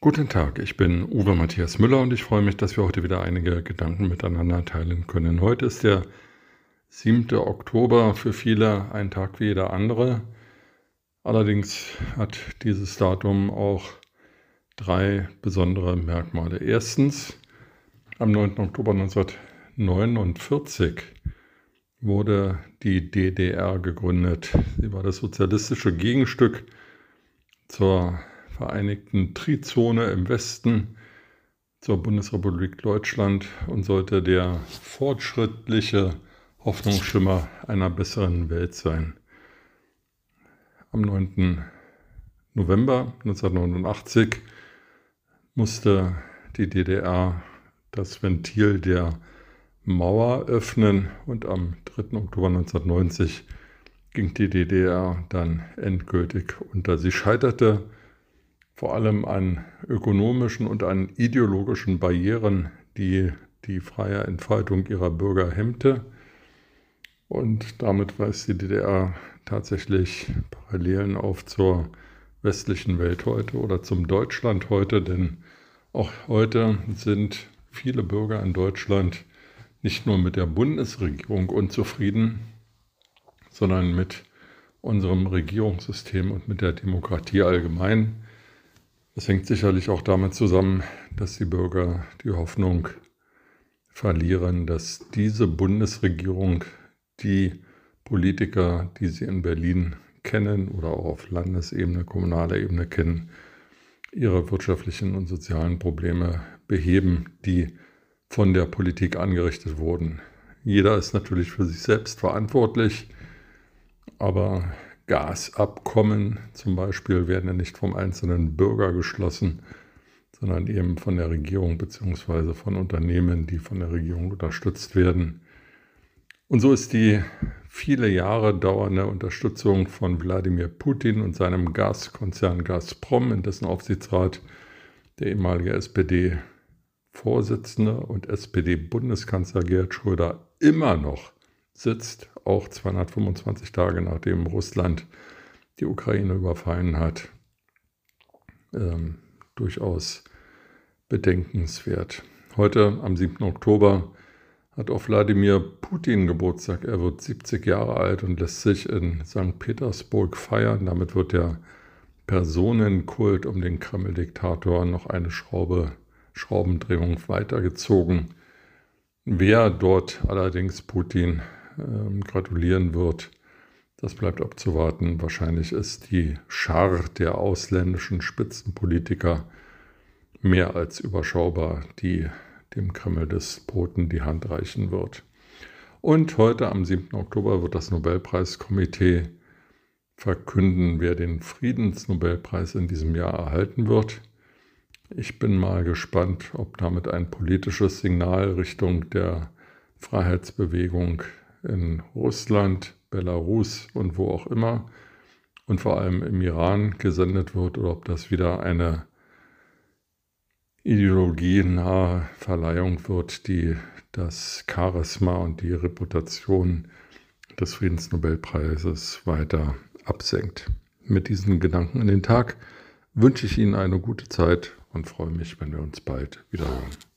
Guten Tag, ich bin Uwe Matthias Müller und ich freue mich, dass wir heute wieder einige Gedanken miteinander teilen können. Heute ist der 7. Oktober, für viele ein Tag wie jeder andere. Allerdings hat dieses Datum auch drei besondere Merkmale. Erstens, am 9. Oktober 1949 wurde die DDR gegründet. Sie war das sozialistische Gegenstück zur Vereinigten Trizone im Westen, zur Bundesrepublik Deutschland und sollte der fortschrittliche Hoffnungsschimmer einer besseren Welt sein. Am 9. November 1989 musste die DDR das Ventil der Mauer öffnen und am 3. Oktober 1990 ging die DDR dann endgültig unter. Sie scheiterte vor allem an ökonomischen und an ideologischen Barrieren, die die freie Entfaltung ihrer Bürger hemmte. Und damit weist die DDR tatsächlich Parallelen auf zur westlichen Welt heute oder zum Deutschland heute, denn auch heute sind viele Bürger in Deutschland nicht nur mit der Bundesregierung unzufrieden, sondern mit unserem Regierungssystem und mit der Demokratie allgemein. Das hängt sicherlich auch damit zusammen, dass die Bürger die Hoffnung verlieren, dass diese Bundesregierung die Politiker, die sie in Berlin kennen oder auch auf Landesebene, kommunaler Ebene kennen, ihre wirtschaftlichen und sozialen Probleme beheben, die von der Politik angerichtet wurden. Jeder ist natürlich für sich selbst verantwortlich, aber Gasabkommen zum Beispiel werden ja nicht vom einzelnen Bürger geschlossen, sondern eben von der Regierung bzw. von Unternehmen, die von der Regierung unterstützt werden. Und so ist die viele Jahre dauernde Unterstützung von Wladimir Putin und seinem Gaskonzern Gazprom, in dessen Aufsichtsrat der ehemalige SPD Vorsitzende und SPD-Bundeskanzler Gerhard Schröder immer noch sitzt, auch 225 Tage nachdem Russland die Ukraine überfallen hat, ähm, durchaus bedenkenswert. Heute, am 7. Oktober, hat auch Wladimir Putin Geburtstag. Er wird 70 Jahre alt und lässt sich in St. Petersburg feiern. Damit wird der Personenkult um den Kreml-Diktator noch eine Schraube Schraubendrehung weitergezogen. Wer dort allerdings Putin äh, gratulieren wird, das bleibt abzuwarten. Wahrscheinlich ist die Schar der ausländischen Spitzenpolitiker mehr als überschaubar, die dem Kreml-Despoten die Hand reichen wird. Und heute am 7. Oktober wird das Nobelpreiskomitee verkünden, wer den Friedensnobelpreis in diesem Jahr erhalten wird. Ich bin mal gespannt, ob damit ein politisches Signal Richtung der Freiheitsbewegung in Russland, Belarus und wo auch immer und vor allem im Iran gesendet wird oder ob das wieder eine ideologienahe Verleihung wird, die das Charisma und die Reputation des Friedensnobelpreises weiter absenkt. Mit diesen Gedanken in den Tag wünsche ich Ihnen eine gute Zeit und freue mich, wenn wir uns bald wiederhören.